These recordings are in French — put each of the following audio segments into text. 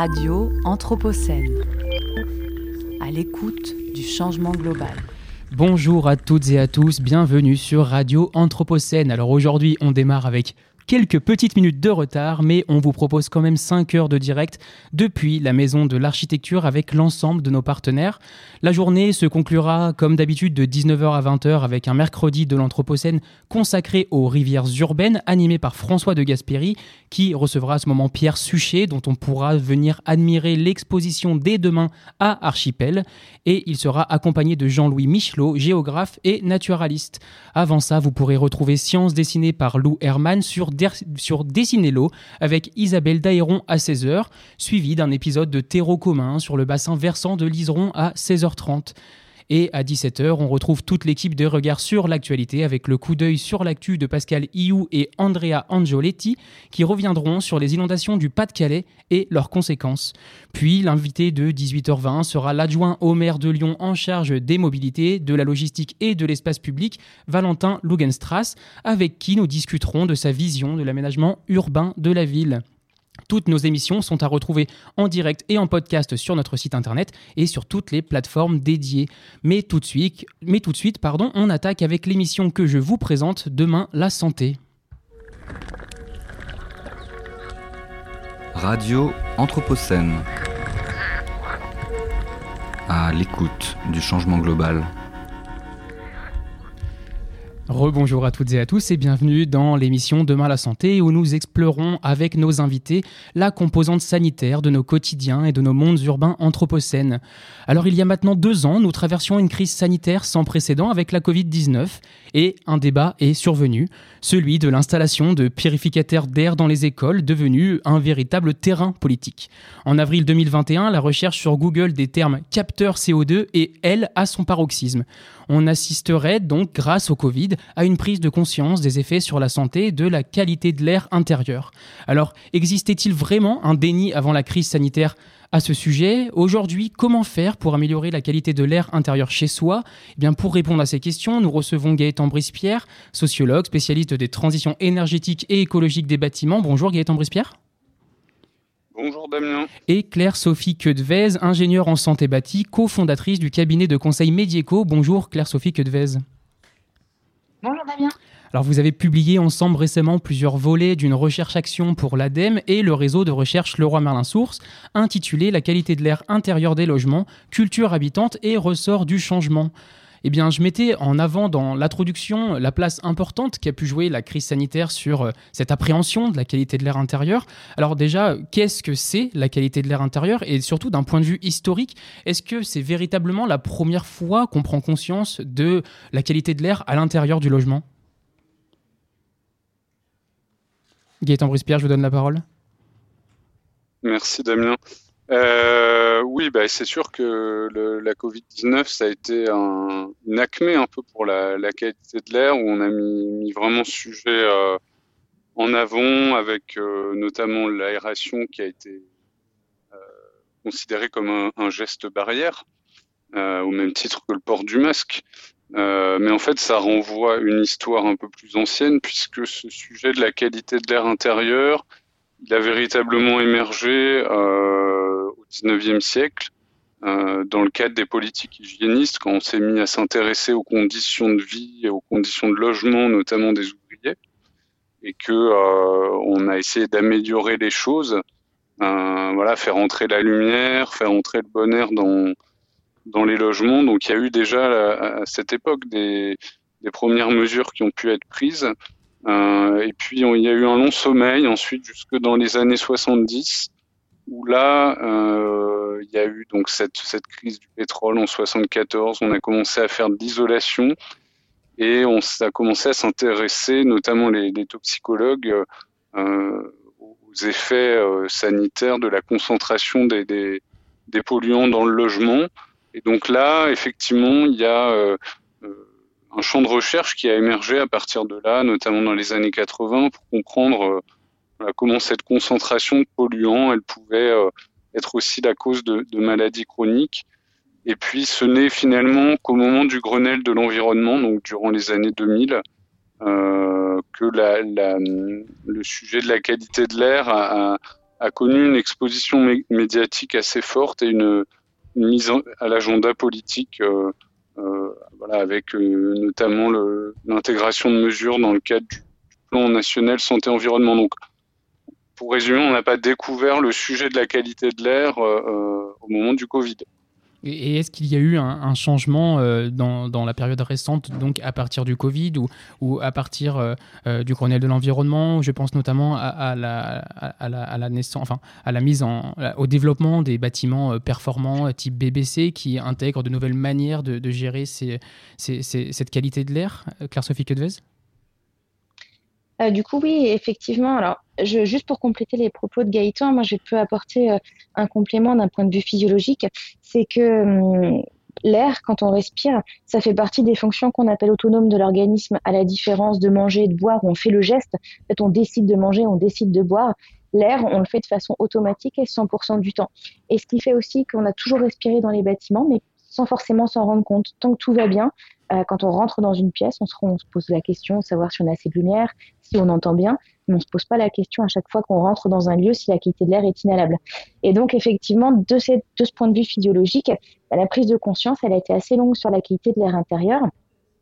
Radio Anthropocène. À l'écoute du changement global. Bonjour à toutes et à tous, bienvenue sur Radio Anthropocène. Alors aujourd'hui, on démarre avec quelques petites minutes de retard, mais on vous propose quand même 5 heures de direct depuis la Maison de l'Architecture avec l'ensemble de nos partenaires. La journée se conclura comme d'habitude de 19h à 20h avec un mercredi de l'Anthropocène consacré aux rivières urbaines animé par François de Gasperi qui recevra à ce moment Pierre Suchet dont on pourra venir admirer l'exposition dès demain à Archipel et il sera accompagné de Jean-Louis Michelot, géographe et naturaliste. Avant ça, vous pourrez retrouver Science dessinée par Lou Herman sur sur Dessinello avec Isabelle Daéron à 16h, suivi d'un épisode de Terreau commun sur le bassin versant de l'Iseron à 16h30. Et à 17h, on retrouve toute l'équipe de Regard sur l'actualité avec le coup d'œil sur l'actu de Pascal Iou et Andrea Angioletti qui reviendront sur les inondations du Pas-de-Calais et leurs conséquences. Puis l'invité de 18h20 sera l'adjoint au maire de Lyon en charge des mobilités, de la logistique et de l'espace public, Valentin Lugenstrass, avec qui nous discuterons de sa vision de l'aménagement urbain de la ville. Toutes nos émissions sont à retrouver en direct et en podcast sur notre site internet et sur toutes les plateformes dédiées. Mais tout de suite, pardon, on attaque avec l'émission que je vous présente demain, la santé. Radio Anthropocène. À l'écoute du changement global. Rebonjour à toutes et à tous et bienvenue dans l'émission Demain la santé où nous explorons avec nos invités la composante sanitaire de nos quotidiens et de nos mondes urbains anthropocènes. Alors il y a maintenant deux ans, nous traversions une crise sanitaire sans précédent avec la Covid-19 et un débat est survenu, celui de l'installation de purificateurs d'air dans les écoles devenu un véritable terrain politique. En avril 2021, la recherche sur Google des termes capteur CO2 et elle à son paroxysme. On assisterait donc, grâce au Covid, à une prise de conscience des effets sur la santé et de la qualité de l'air intérieur. Alors, existait-il vraiment un déni avant la crise sanitaire à ce sujet? Aujourd'hui, comment faire pour améliorer la qualité de l'air intérieur chez soi? Eh bien, Pour répondre à ces questions, nous recevons Gaëtan Brispierre, sociologue, spécialiste des transitions énergétiques et écologiques des bâtiments. Bonjour Gaëtan Brispierre. Bonjour Damien. Et Claire-Sophie Quedvez, ingénieure en santé bâtie, cofondatrice du cabinet de conseil Médieco. Bonjour Claire-Sophie Quedvez. Alors vous avez publié ensemble récemment plusieurs volets d'une recherche-action pour l'ADEME et le réseau de recherche Leroy Merlin Source, intitulé La qualité de l'air intérieur des logements, culture habitante et ressort du changement eh bien, je mettais en avant dans l'introduction la place importante qu'a pu jouer la crise sanitaire sur euh, cette appréhension de la qualité de l'air intérieur. Alors déjà, qu'est-ce que c'est la qualité de l'air intérieur? Et surtout d'un point de vue historique, est-ce que c'est véritablement la première fois qu'on prend conscience de la qualité de l'air à l'intérieur du logement? Gaëtan Brispierre, je vous donne la parole. Merci Damien. Euh, oui, bah, c'est sûr que la Covid-19, ça a été un, une acmé un peu pour la, qualité de l'air, où on a mis, vraiment ce sujet euh, en avant, avec euh, notamment l'aération qui a été considérée comme un, geste barrière, au même titre que le port du masque. mais en fait, ça renvoie une histoire un peu plus ancienne, puisque ce sujet de la qualité de l'air intérieur, il a véritablement émergé au XIXe siècle euh, dans le cadre des politiques hygiénistes, quand on s'est mis à s'intéresser aux conditions de vie et aux conditions de logement, notamment des ouvriers, et que euh, on a essayé d'améliorer les choses, euh, voilà, faire entrer la lumière, faire entrer le bon air dans dans les logements. Donc il y a eu déjà à, cette époque des, des premières mesures qui ont pu être prises. Et puis il y a eu un long sommeil ensuite jusque dans les années 70 où là euh, il y a eu donc cette, cette crise du pétrole en 74. On a commencé à faire de l'isolation et on a commencé à s'intéresser, notamment les, les toxicologues, euh, aux effets euh, sanitaires de la concentration des, des, des, polluants dans le logement. Et donc là, effectivement, il y a euh, un champ de recherche qui a émergé à partir de là, notamment dans les années 80, pour comprendre euh, comment cette concentration de polluants, elle pouvait euh, être aussi la cause de, maladies chroniques. Et puis, ce n'est finalement qu'au moment du Grenelle de l'environnement, donc durant les années 2000, euh, que le sujet de la qualité de l'air a, connu une exposition médiatique assez forte et une, mise à l'agenda politique, euh, euh, voilà, avec notamment l'intégration de mesures dans le cadre du, plan national santé-environnement. Donc, pour résumer, on n'a pas découvert le sujet de la qualité de l'air au moment du Covid. Et est-ce qu'il y a eu un, changement euh, dans, la période récente, donc à partir du Covid ou, ou à partir euh, euh, du Grenelle de l'environnement Je pense notamment à, la, à, la, naissance, enfin à la mise en, au développement des bâtiments performants type BBC qui intègrent de nouvelles manières de, gérer cette qualité de l'air. Claire-Sophie Quedvez euh, du coup, oui, effectivement. Alors, je, juste pour compléter les propos de Gaëtan, moi, je peux apporter euh, un complément d'un point de vue physiologique. C'est que hum, l'air, quand on respire, ça fait partie des fonctions qu'on appelle autonomes de l'organisme, à la différence de manger et de boire, où on fait le geste. En fait, on décide de manger, on décide de boire. L'air, on le fait de façon automatique et 100% du temps. Et ce qui fait aussi qu'on a toujours respiré dans les bâtiments, mais sans forcément s'en rendre compte. Tant que tout va bien, euh, quand on rentre dans une pièce, on se, pose la question de savoir si on a assez de lumière, si on entend bien, mais on se pose pas la question à chaque fois qu'on rentre dans un lieu si la qualité de l'air est inhalable. Et donc effectivement, de, ce point de vue physiologique, bah, la prise de conscience, elle a été assez longue sur la qualité de l'air intérieur.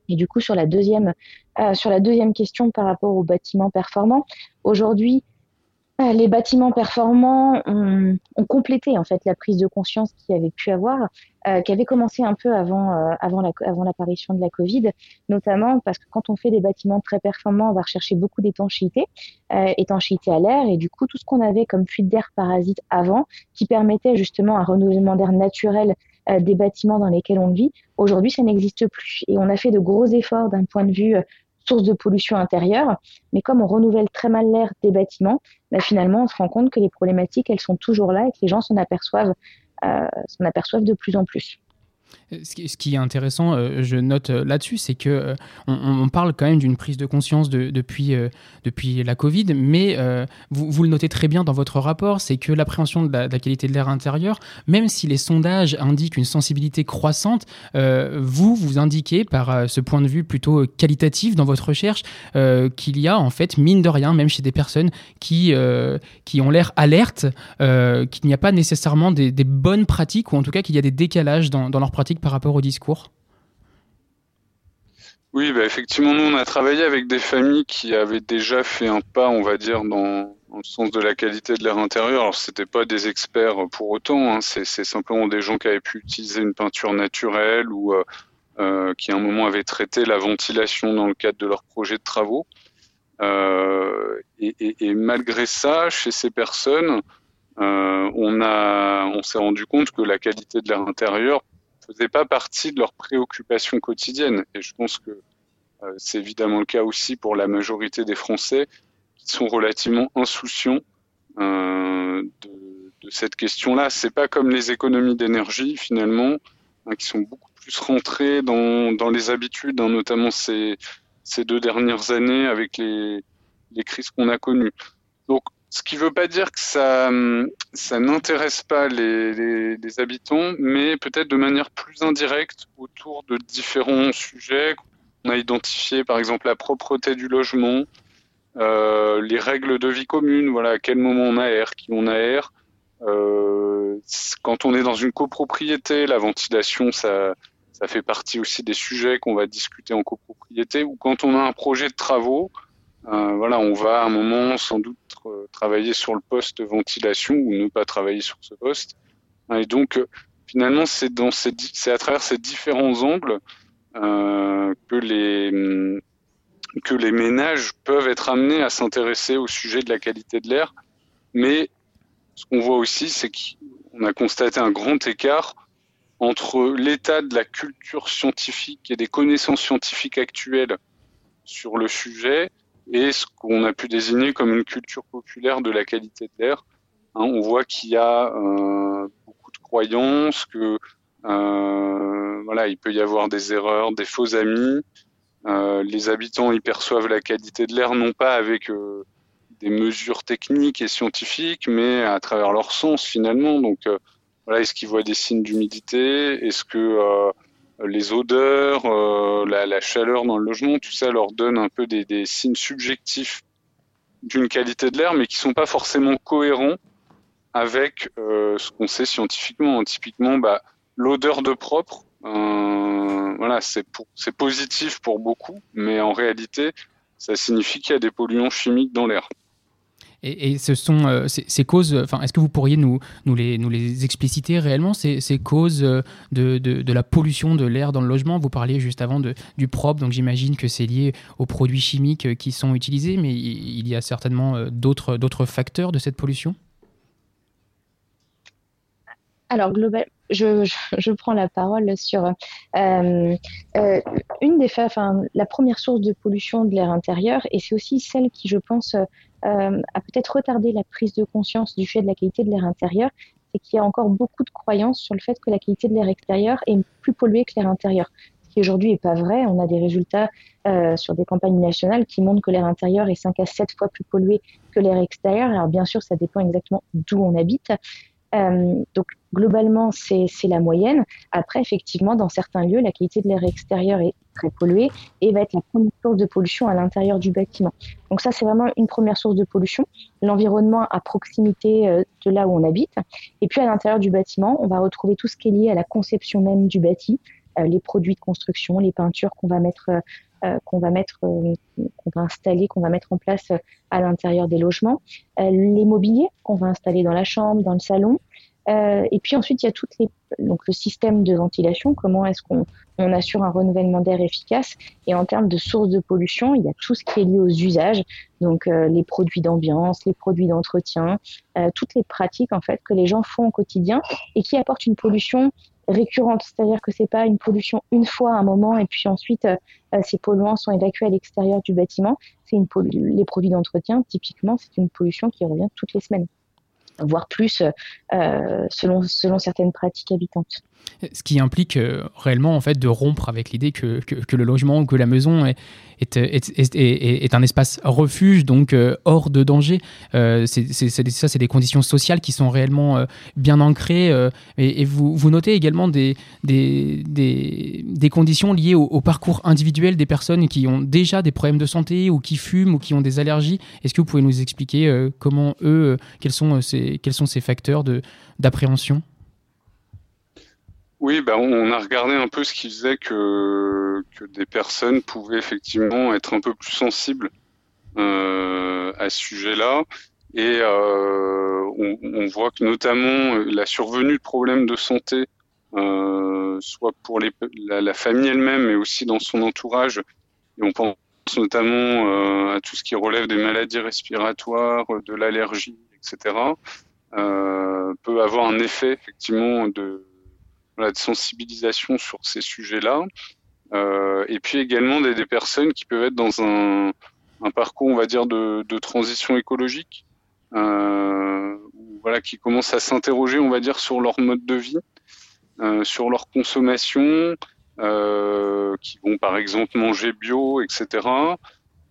Et du coup, sur la deuxième, euh, sur la deuxième question par rapport aux bâtiments performants, aujourd'hui, les bâtiments performants ont, complété en fait la prise de conscience qu'il y avait pu avoir, euh, qui avait commencé un peu avant euh, avant la, avant l'apparition de la Covid, notamment parce que quand on fait des bâtiments très performants, on va rechercher beaucoup d'étanchéité, euh, étanchéité à l'air, et du coup tout ce qu'on avait comme fuite d'air parasite avant, qui permettait justement un renouvellement d'air naturel euh, des bâtiments dans lesquels on vit, aujourd'hui ça n'existe plus. Et on a fait de gros efforts d'un point de vue source de pollution intérieure. Mais comme on renouvelle très mal l'air des bâtiments, bah, finalement, on se rend compte que les problématiques, elles sont toujours là et que les gens s'en aperçoivent, euh, s'en aperçoivent de plus en plus. Ce qui est intéressant, euh, je note euh, là-dessus, c'est que euh, on, parle quand même d'une prise de conscience depuis, la Covid, mais vous, le notez très bien dans votre rapport, c'est que l'appréhension de, la, qualité de l'air intérieur, même si les sondages indiquent une sensibilité croissante, vous, vous indiquez par ce point de vue plutôt qualitatif dans votre recherche qu'il y a en fait, mine de rien, même chez des personnes qui, ont l'air alertes, qu'il n'y a pas nécessairement des, bonnes pratiques, ou en tout cas qu'il y a des décalages dans, dans leur par rapport au discours? Oui, bah effectivement, nous, on a travaillé avec des familles qui avaient déjà fait un pas, on va dire, dans, le sens de la qualité de l'air intérieur. Alors, c'était pas des experts pour autant, hein. c'est simplement des gens qui avaient pu utiliser une peinture naturelle ou euh, euh, qui, à un moment, avaient traité la ventilation dans le cadre de leur projet de travaux. Euh, et, malgré ça, chez ces personnes, on, on s'est rendu compte que la qualité de l'air intérieur faisait pas partie de leurs préoccupations quotidiennes. Et je pense que euh, c'est évidemment le cas aussi pour la majorité des Français qui sont relativement insouciants euh, de, de, cette question-là. C'est pas comme les économies d'énergie finalement, hein, qui sont beaucoup plus rentrées dans, dans les habitudes, hein, notamment ces, ces deux dernières années avec les, les crises qu'on a connues. Donc ce qui ne veut pas dire que ça, ça n'intéresse pas les, habitants, mais peut-être de manière plus indirecte autour de différents sujets qu'on a identifiés, par exemple la propreté du logement, euh, les règles de vie commune, voilà, à quel moment on aère, qui on aère. Euh, quand on est dans une copropriété, la ventilation, ça, fait partie aussi des sujets qu'on va discuter en copropriété, ou quand on a un projet de travaux, euh, voilà, on va à un moment sans doute euh, travailler sur le poste ventilation ou ne pas travailler sur ce poste. Et donc, euh, finalement, c'est c'est à travers ces différents angles euh, que les hum, que les ménages peuvent être amenés à s'intéresser au sujet de la qualité de l'air. Mais ce qu'on voit aussi, c'est qu'on a constaté un grand écart entre l'état de la culture scientifique et des connaissances scientifiques actuelles sur le sujet et ce qu'on a pu désigner comme une culture populaire de la qualité de l'air. Hein, on voit qu'il y a euh, beaucoup de croyances, que euh, voilà, il peut y avoir des erreurs, des faux amis. Euh, les habitants y perçoivent la qualité de l'air non pas avec des mesures techniques et scientifiques, mais à travers leur sens finalement. Donc voilà, est-ce qu'ils voient des signes d'humidité? Est-ce que les odeurs, euh, la, chaleur dans le logement, tout ça leur donne un peu des, signes subjectifs d'une qualité de l'air, mais qui sont pas forcément cohérents avec ce qu'on sait scientifiquement. Typiquement, bah, l'odeur de propre, voilà, c'est positif pour beaucoup, mais en réalité, ça signifie qu'il y a des polluants chimiques dans l'air. Et, ce sont euh, ces, causes, enfin, est-ce que vous pourriez nous, les, nous les expliciter réellement, ces, ces causes euh, de, de, de, la pollution de l'air dans le logement? Vous parliez juste avant de, du propre, donc j'imagine que c'est lié aux produits chimiques qui sont utilisés, mais il y a certainement euh, d'autres facteurs de cette pollution? Alors, global, je, je, prends la parole sur euh, euh, une des, enfin, la première source de pollution de l'air intérieur, et c'est aussi celle qui, je pense, euh, a peut-être retardé la prise de conscience du fait de la qualité de l'air intérieur, c'est qu'il y a encore beaucoup de croyances sur le fait que la qualité de l'air extérieur est plus polluée que l'air intérieur. Ce qui aujourd'hui n'est pas vrai. On a des résultats euh, sur des campagnes nationales qui montrent que l'air intérieur est 5 à 7 fois plus pollué que l'air extérieur. Alors bien sûr, ça dépend exactement d'où on habite. Euh, donc globalement, c'est la moyenne. Après, effectivement, dans certains lieux, la qualité de l'air extérieur est très polluée et va être la première source de pollution à l'intérieur du bâtiment. Donc ça, c'est vraiment une première source de pollution. L'environnement à proximité euh, de là où on habite. Et puis à l'intérieur du bâtiment, on va retrouver tout ce qui est lié à la conception même du bâti, euh, les produits de construction, les peintures qu'on va mettre qu'on va mettre, qu'on va installer, qu'on va mettre en place à l'intérieur des logements, les mobiliers qu'on va installer dans la chambre, dans le salon, euh, et puis ensuite, il y a toutes les, donc le système de ventilation, comment est-ce qu'on on assure un renouvellement d'air efficace? Et en termes de sources de pollution, il y a tout ce qui est lié aux usages, donc euh, les produits d'ambiance, les produits d'entretien, euh, toutes les pratiques en fait que les gens font au quotidien et qui apportent une pollution récurrente, c'est-à-dire que c'est pas une pollution une fois à un moment et puis ensuite euh, ces polluants sont évacués à l'extérieur du bâtiment. C'est une les produits d'entretien, typiquement, c'est une pollution qui revient toutes les semaines voire plus euh, selon, selon certaines pratiques habitantes. Ce qui implique euh, réellement en fait de rompre avec l'idée que, que, le logement ou que la maison est, est, est, est un espace refuge, donc euh, hors de danger. Euh, c'est, ça, c'est des conditions sociales qui sont réellement bien ancrées. Et, vous, vous, notez également des, des, des, des conditions liées au, parcours individuel des personnes qui ont déjà des problèmes de santé ou qui fument ou qui ont des allergies. Est-ce que vous pouvez nous expliquer comment eux, quels, sont ces, quels sont ces facteurs d'appréhension? Oui, bah on a regardé un peu ce qui faisait que, que des personnes pouvaient effectivement être un peu plus sensibles euh, à ce sujet-là. Et euh, on, voit que notamment la survenue de problèmes de santé, euh, soit pour la, la famille elle-même, mais aussi dans son entourage, et on pense notamment euh, à tout ce qui relève des maladies respiratoires, de l'allergie, etc., euh, peut avoir un effet effectivement de sensibilisation sur ces sujets-là. Euh, et puis également des, personnes qui peuvent être dans un, parcours, on va dire, de, transition écologique, voilà, qui commencent à s'interroger, on va dire, sur leur mode de vie, sur leur consommation, qui vont par exemple manger bio, etc.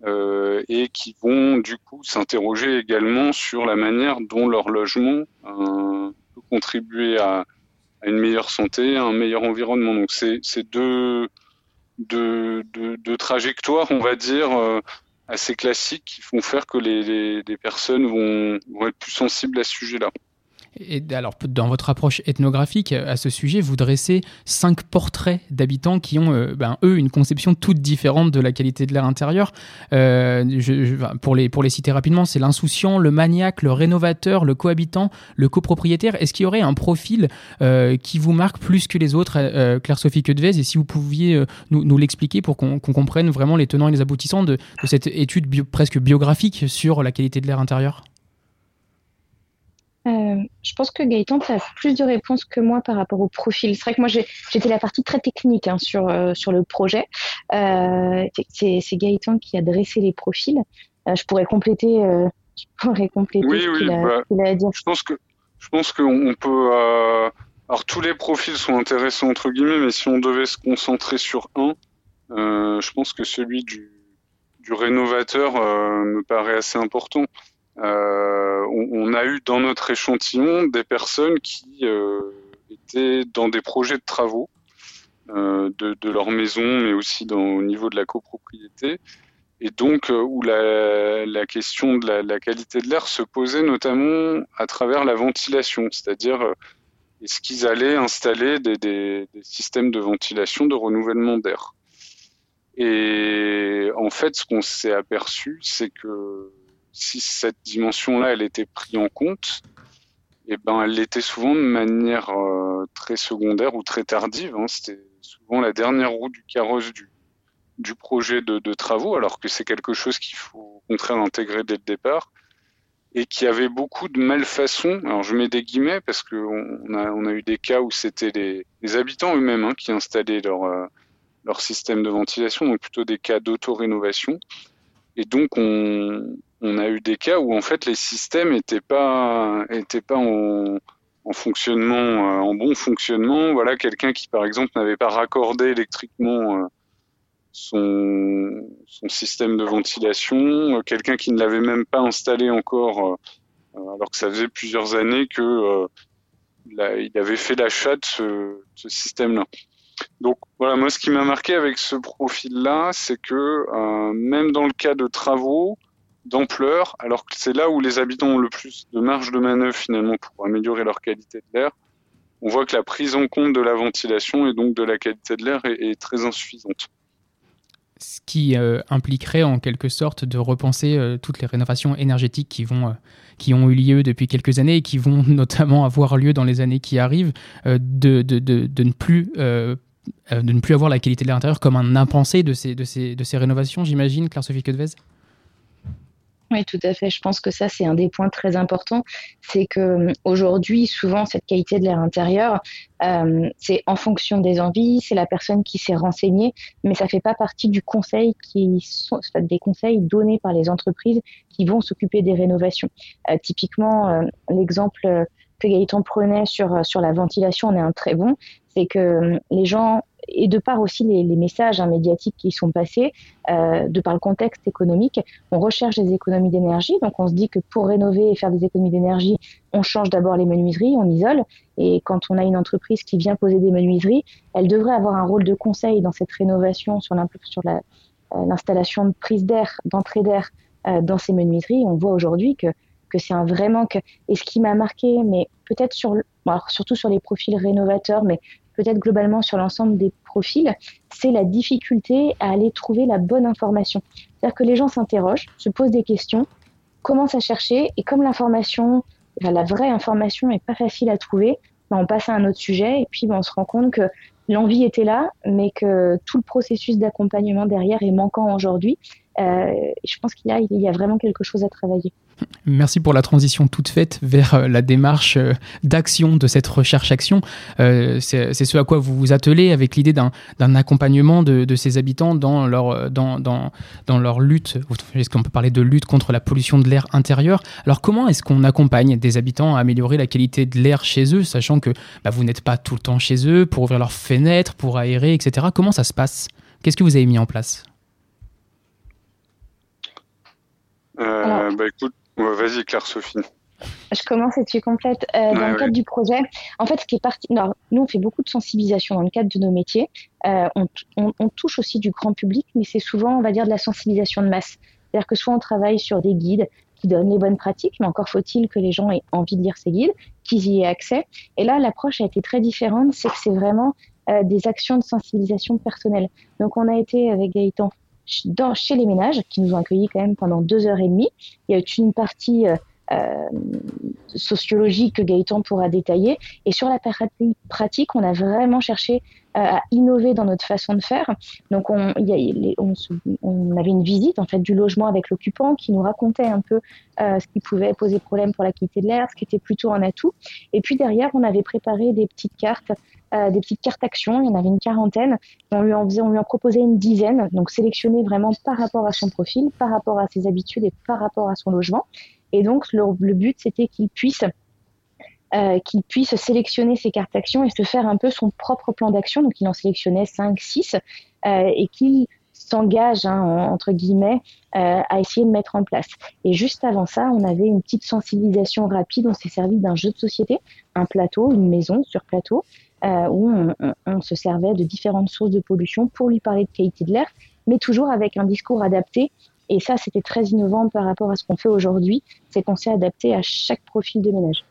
Euh, et qui vont du coup s'interroger également sur la manière dont leur logement euh, peut contribuer à, une meilleure santé, un meilleur environnement. Donc c'est deux, deux, deux, trajectoires, on va dire, euh, assez classiques qui font faire que les, les, personnes vont, vont être plus sensibles à ce sujet-là. Alors, dans votre approche ethnographique à ce sujet, vous dressez cinq portraits d'habitants qui ont, euh, ben, eux, une conception toute différente de la qualité de l'air intérieur. Euh, pour, les, citer rapidement, c'est l'insouciant, le maniaque, le rénovateur, le cohabitant, le copropriétaire. Est-ce qu'il y aurait un profil euh, qui vous marque plus que les autres, Claire-Sophie Quedvez? Et si vous pouviez nous, l'expliquer pour qu'on comprenne vraiment les tenants et les aboutissants de cette étude presque biographique sur la qualité de l'air intérieur? Euh, je pense que Gaëtan, tu as plus de réponses que moi par rapport au profil. C'est vrai que moi, j'étais la partie très technique hein, sur, euh, sur le projet. Euh, c'est Gaëtan qui a dressé les profils. Je pourrais compléter, je pourrais compléter oui, ce qu'il a, a, dire. Je pense que je pense qu'on peut. alors tous les profils sont intéressants entre guillemets, mais si on devait se concentrer sur un, je pense que celui du, du rénovateur me paraît assez important. Euh, on, a eu dans notre échantillon des personnes qui euh, étaient dans des projets de travaux euh, de, leur maison, mais aussi au niveau de la copropriété, et donc où la, question de la, qualité de l'air se posait notamment à travers la ventilation, c'est-à-dire est-ce qu'ils allaient installer des, systèmes de ventilation, de renouvellement d'air? Et en fait, ce qu'on s'est aperçu, c'est que si cette dimension-là, elle était prise en compte, eh ben, elle l'était souvent de manière euh, très secondaire ou très tardive. Hein. C'était souvent la dernière roue du carrosse du, projet de, travaux, alors que c'est quelque chose qu'il faut au contraire intégrer dès le départ, et qui avait beaucoup de malfaçons. Alors je mets des guillemets parce qu'on a, on a eu des cas où c'était les, les, habitants eux-mêmes hein, qui installaient leur, euh, leur système de ventilation, donc plutôt des cas d'auto-rénovation. Et donc on, on a eu des cas où en fait les systèmes n'étaient pas étaient pas en, fonctionnement euh, en bon fonctionnement. Voilà quelqu'un qui par exemple n'avait pas raccordé électriquement euh, son, son système de ventilation euh, quelqu'un qui ne l'avait même pas installé encore alors que ça faisait plusieurs années que il avait fait l'achat de ce, ce système là donc voilà moi ce qui m'a marqué avec ce profil là c'est que même dans le cas de travaux d'ampleur, alors que c'est là où les habitants ont le plus de marge de manœuvre finalement pour améliorer leur qualité de l'air. On voit que la prise en compte de la ventilation et donc de la qualité de l'air est, très insuffisante. Ce qui euh, impliquerait en quelque sorte de repenser euh, toutes les rénovations énergétiques qui, vont, euh, qui ont eu lieu depuis quelques années et qui vont notamment avoir lieu dans les années qui arrivent, de, de, de, de, ne plus de ne plus avoir la qualité de l'air intérieur comme un impensé de ces, de ces, de ces rénovations, j'imagine, Claire-Sophie Quedvez oui, tout à fait. Je pense que ça, c'est un des points très importants. C'est que euh, aujourd'hui, souvent, cette qualité de l'air intérieur, euh, c'est en fonction des envies, c'est la personne qui s'est renseignée, mais ça fait pas partie du conseil qui sont des conseils donnés par les entreprises qui vont s'occuper des rénovations. Euh, typiquement, l'exemple que Gaëtan prenait sur sur la ventilation on est un très bon. C'est que les gens et de par aussi les, messages hein, médiatiques qui sont passés, euh, de par le contexte économique, on recherche des économies d'énergie. Donc on se dit que pour rénover et faire des économies d'énergie, on change d'abord les menuiseries, on isole. Et quand on a une entreprise qui vient poser des menuiseries, elle devrait avoir un rôle de conseil dans cette rénovation sur euh, l'installation de prise d'air, d'entrée d'air euh, dans ces menuiseries. On voit aujourd'hui que c'est un vrai manque. Et ce qui m'a marqué, mais peut-être sur, alors surtout sur les profils rénovateurs, mais peut-être globalement sur l'ensemble des profils, c'est la difficulté à aller trouver la bonne information. C'est-à-dire que les gens s'interrogent, se posent des questions, commencent à chercher, et comme l'information, la vraie information n'est pas facile à trouver, ben, on passe à un autre sujet, et puis ben, on se rend compte que l'envie était là, mais que tout le processus d'accompagnement derrière est manquant aujourd'hui. Euh, je pense qu'il y, a vraiment quelque chose à travailler. Merci pour la transition toute faite vers euh, la démarche euh, d'action de cette recherche-action. C'est ce à quoi vous vous attelez avec l'idée d'un accompagnement de, ces habitants dans leur lutte. Est-ce qu'on peut parler de lutte contre la pollution de l'air intérieur? Alors comment est-ce qu'on accompagne des habitants à améliorer la qualité de l'air chez eux, sachant que bah, vous n'êtes pas tout le temps chez eux pour ouvrir leurs fenêtres, pour aérer, etc. Comment ça se passe? Qu'est-ce que vous avez mis en place? Bah écoute, Vas-y, Claire-Sophie. Je commence et tu complètes. Euh, dans le cadre du projet, en fait, ce qui est parti, nous on fait beaucoup de sensibilisation dans le cadre de nos métiers. Euh, on, touche aussi du grand public, mais c'est souvent, on va dire, de la sensibilisation de masse. C'est-à-dire que soit on travaille sur des guides qui donnent les bonnes pratiques, mais encore faut-il que les gens aient envie de lire ces guides, qu'ils y aient accès. Et là, l'approche a été très différente, c'est que c'est vraiment euh, des actions de sensibilisation personnelle. Donc, on a été avec Gaëtan dans, chez les ménages qui nous ont accueillis quand même pendant deux heures et demie. Il y a eu une partie euh, sociologique que Gaëtan pourra détailler. Et sur la pratique, on a vraiment cherché euh, à innover dans notre façon de faire. Donc, on, y a, on, on, avait une visite en fait du logement avec l'occupant qui nous racontait un peu euh, ce qui pouvait poser problème pour la qualité de l'air, ce qui était plutôt un atout. Et puis derrière, on avait préparé des petites cartes euh, des petites cartes actions. Il y en avait une quarantaine. On lui en faisait, on lui en proposait une dizaine. Donc sélectionner vraiment par rapport à son profil, par rapport à ses habitudes et par rapport à son logement. Et donc le, but c'était qu'il puisse euh, sélectionner ses cartes actions et se faire un peu son propre plan d'action. Donc il en sélectionnait 5, 6 euh, et qu'il s'engage, hein, entre guillemets, euh, à essayer de mettre en place. Et juste avant ça, on avait une petite sensibilisation rapide. On s'est servi d'un jeu de société, un plateau, une maison sur plateau, euh, où on, se servait de différentes sources de pollution pour lui parler de qualité de l'air mais toujours avec un discours adapté. Et ça, c'était très innovant par rapport à ce qu'on fait aujourd'hui, c'est qu'on s'est adapté à chaque profil de ménage.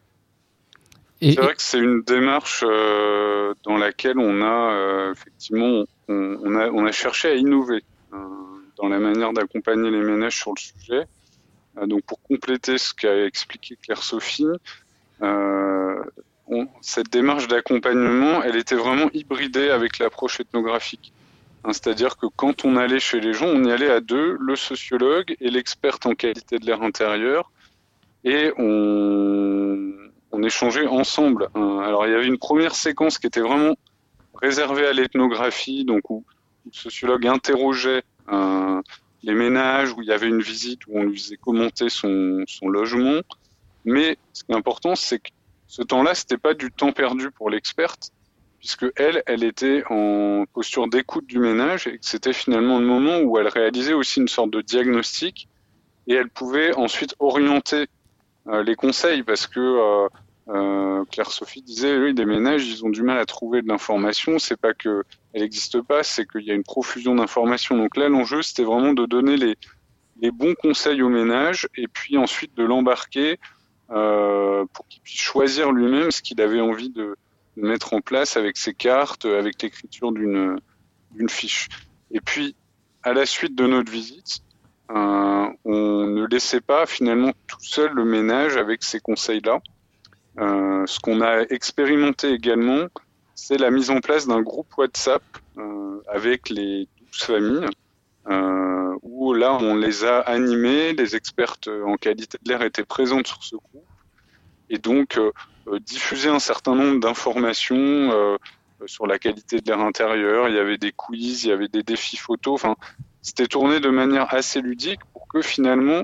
C'est vrai que c'est une démarche euh, dans laquelle on a euh, effectivement on, a, on, a, cherché à innover euh, dans la manière d'accompagner les ménages sur le sujet. donc pour compléter ce qu'a expliqué Claire Sophie, cette démarche d'accompagnement, elle était vraiment hybridée avec l'approche ethnographique. Hein, c'est-à-dire que quand on allait chez les gens, on y allait à deux, le sociologue et l'experte en qualité de l'air intérieur, et on, échangeait ensemble. Hein. Alors il y avait une première séquence qui était vraiment réservée à l'ethnographie, donc où le sociologue interrogeait euh, les ménages, où il y avait une visite où on lui faisait commenter son, son logement. Mais ce qui est important, c'est que ce temps-là, c'était pas du temps perdu pour l'experte, puisque elle, elle était en posture d'écoute du ménage et c'était finalement le moment où elle réalisait aussi une sorte de diagnostic et elle pouvait ensuite orienter euh, les conseils parce que euh, euh, Claire Sophie disait oui, des ménages, ils ont du mal à trouver de l'information. C'est pas que elle n'existe pas, c'est qu'il y a une profusion d'informations. Donc là, l'enjeu, c'était vraiment de donner les, les bons conseils aux ménages et puis ensuite de l'embarquer pour qu'il puisse choisir lui-même ce qu'il avait envie de, mettre en place avec ses cartes, avec l'écriture d'une fiche. Et puis, à la suite de notre visite, euh, on ne laissait pas finalement tout seul le ménage avec ces conseils-là. Euh, ce qu'on a expérimenté également, c'est la mise en place d'un groupe WhatsApp euh, avec les 12 familles, où là, on les a animés, les expertes en qualité de l'air étaient présentes sur ce groupe, et donc diffuser un certain nombre d'informations sur la qualité de l'air intérieur. Il y avait des quiz, il y avait des défis photos. Enfin, c'était tourné de manière assez ludique pour que finalement,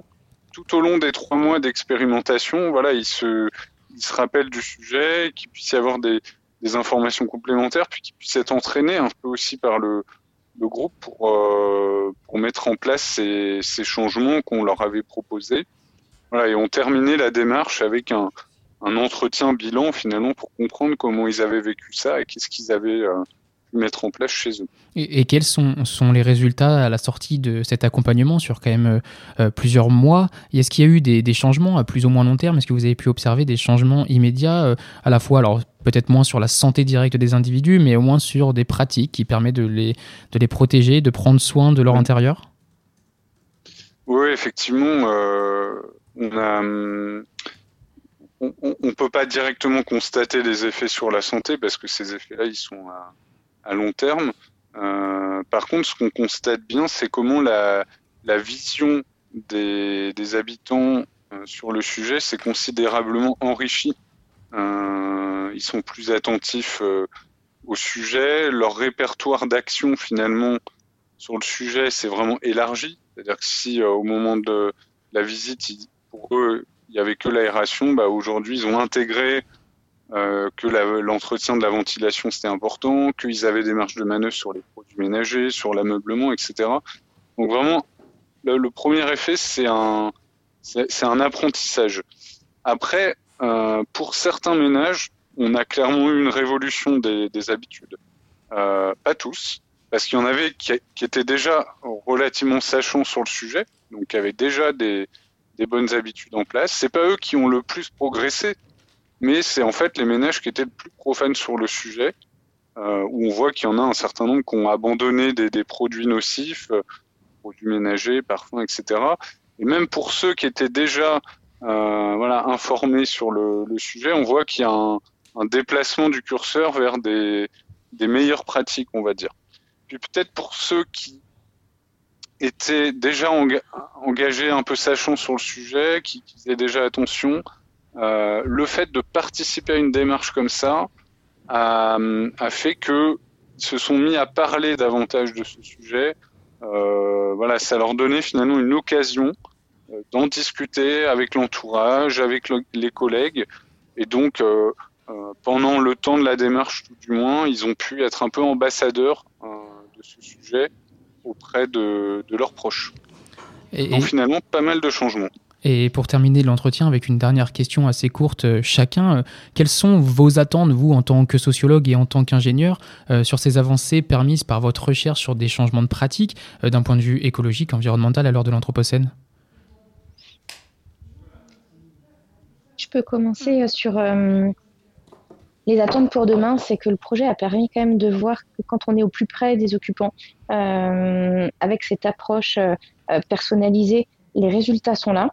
tout au long des trois mois d'expérimentation, voilà, ils se, il se rappelle du sujet, qu'il puisse y avoir des, des informations complémentaires, puis qu'il puisse être entraîné un peu aussi par le, le groupe pour, euh, pour mettre en place ces, ces changements qu'on leur avait proposés. Voilà, et on terminait la démarche avec un, un entretien bilan finalement pour comprendre comment ils avaient vécu ça et qu'est-ce qu'ils avaient euh, mettre en place chez eux. Et, quels sont, sont, les résultats à la sortie de cet accompagnement sur quand même euh, plusieurs mois? Est-ce qu'il y a eu des, des, changements à plus ou moins long terme? Est-ce que vous avez pu observer des changements immédiats euh, à la fois, alors peut-être moins sur la santé directe des individus, mais au moins sur des pratiques qui permettent de les, de les protéger, de prendre soin de leur intérieur? Oui, effectivement, on a on ne peut pas directement constater des effets sur la santé parce que ces effets-là, ils sont à, long terme. Euh, par contre, ce qu'on constate bien, c'est comment la, vision des, habitants euh, sur le sujet s'est considérablement enrichie. Euh, ils sont plus attentifs au sujet, leur répertoire d'action finalement sur le sujet s'est vraiment élargi. C'est-à-dire que si au moment de la visite, pour eux, il y avait que l'aération, bah, aujourd'hui, ils ont intégré euh, que l'entretien de la ventilation c'était important, qu'ils avaient des marges de manœuvre sur les produits ménagers, sur l'ameublement, etc. Donc vraiment, le, premier effet c'est un, un apprentissage. Après, euh, pour certains ménages, on a clairement eu une révolution des, des habitudes. Euh, pas tous, parce qu'il y en avait qui, qui, étaient déjà relativement sachants sur le sujet, donc qui avaient déjà des, des bonnes habitudes en place. C'est pas eux qui ont le plus progressé, mais c'est en fait les ménages qui étaient le plus profanes sur le sujet, euh, où on voit qu'il y en a un certain nombre qui ont abandonné des, produits nocifs, euh, produits ménagers, parfums, etc. Et même pour ceux qui étaient déjà euh, voilà, informés sur le, sujet, on voit qu'il y a un, un, déplacement du curseur vers des, des meilleures pratiques, on va dire. Puis peut-être pour ceux qui étaient déjà engagés un peu sachants sur le sujet, qui, faisaient déjà attention, euh, le fait de participer à une démarche comme ça a, a fait que se sont mis à parler davantage de ce sujet. Euh, voilà, ça leur donnait finalement une occasion euh, d'en discuter avec l'entourage, avec le, les collègues, et donc euh, euh, pendant le temps de la démarche, du moins, ils ont pu être un peu ambassadeurs euh, de ce sujet auprès de, de leurs proches. Et, donc finalement, pas mal de changements. Et pour terminer l'entretien avec une dernière question assez courte euh, chacun, euh, quelles sont vos attentes, vous, en tant que sociologue et en tant qu'ingénieur, euh, sur ces avancées permises par votre recherche sur des changements de pratiques d'un point de vue écologique, environnemental à l'heure de l'Anthropocène? Je peux commencer sur les attentes pour demain, c'est que le projet a permis quand même de voir que quand on est au plus près des occupants, avec cette approche personnalisée, les résultats sont là.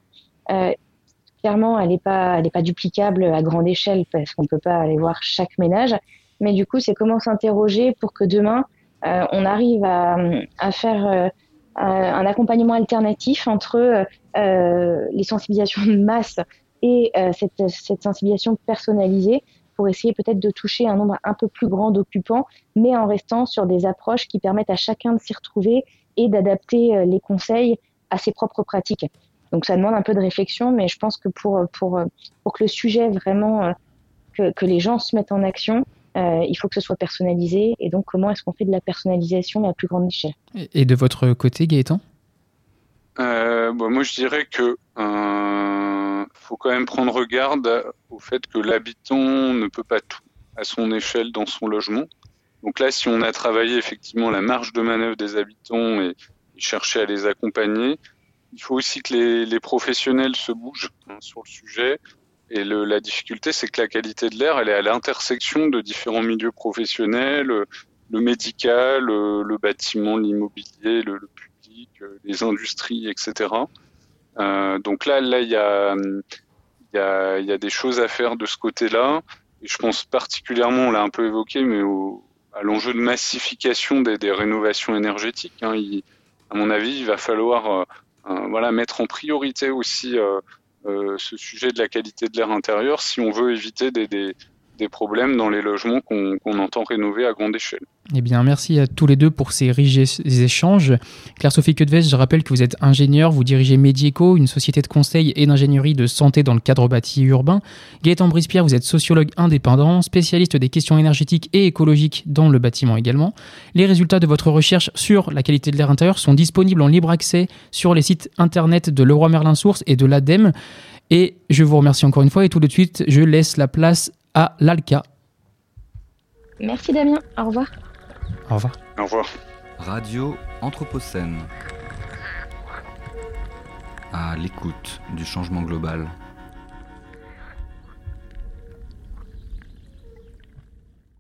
Euh, clairement, elle n'est pas, elle pas duplicable à grande échelle parce qu'on ne peut pas aller voir chaque ménage. Mais du coup, c'est comment s'interroger pour que demain, euh, on arrive à, à faire euh, un accompagnement alternatif entre les sensibilisations de masse et cette, cette, sensibilisation personnalisée pour essayer peut-être de toucher un nombre un peu plus grand d'occupants, mais en restant sur des approches qui permettent à chacun de s'y retrouver et d'adapter les conseils à ses propres pratiques. Donc ça demande un peu de réflexion, mais je pense que pour, pour, pour que le sujet vraiment, euh, que, que les gens se mettent en action, euh, il faut que ce soit personnalisé. Et donc comment est-ce qu'on fait de la personnalisation à plus grande échelle? Et de votre côté, Gaëtan? Euh, bon, Moi je dirais que euh, faut quand même prendre garde au fait que l'habitant ne peut pas tout à son échelle dans son logement. Donc là, si on a travaillé effectivement la marge de manœuvre des habitants et, cherché à les accompagner, il faut aussi que les, professionnels se bougent hein, sur le sujet. Et la difficulté, c'est que la qualité de l'air, elle est à l'intersection de différents milieux professionnels, le médical, le, bâtiment, l'immobilier, le, le, public, les industries, etc. Euh, donc là, là, il y a, y, y a des choses à faire de ce côté-là. Je pense particulièrement, on l'a un peu évoqué, mais à l'enjeu de massification des, rénovations énergétiques. Hein. À mon avis, il va falloir euh, voilà, mettre en priorité aussi euh, ce sujet de la qualité de l'air intérieur si on veut éviter des, des problèmes dans les logements qu'on qu entend rénover à grande échelle. Eh bien, merci à tous les deux pour ces riches échanges. Claire-Sophie Quedeves, je rappelle que vous êtes ingénieure, vous dirigez Medieco, une société de conseil et d'ingénierie de santé dans le cadre bâti urbain. Gaëtan Brispierre, vous êtes sociologue indépendant, spécialiste des questions énergétiques et écologiques dans le bâtiment également. Les résultats de votre recherche sur la qualité de l'air intérieur sont disponibles en libre accès sur les sites internet de Leroy Merlin Source et de l'ADEME. Et je vous remercie encore une fois et tout de suite, je laisse la place à l'ALCA. Merci Damien, au revoir. Au revoir. Au revoir. Radio Anthropocène. À l'écoute du changement global.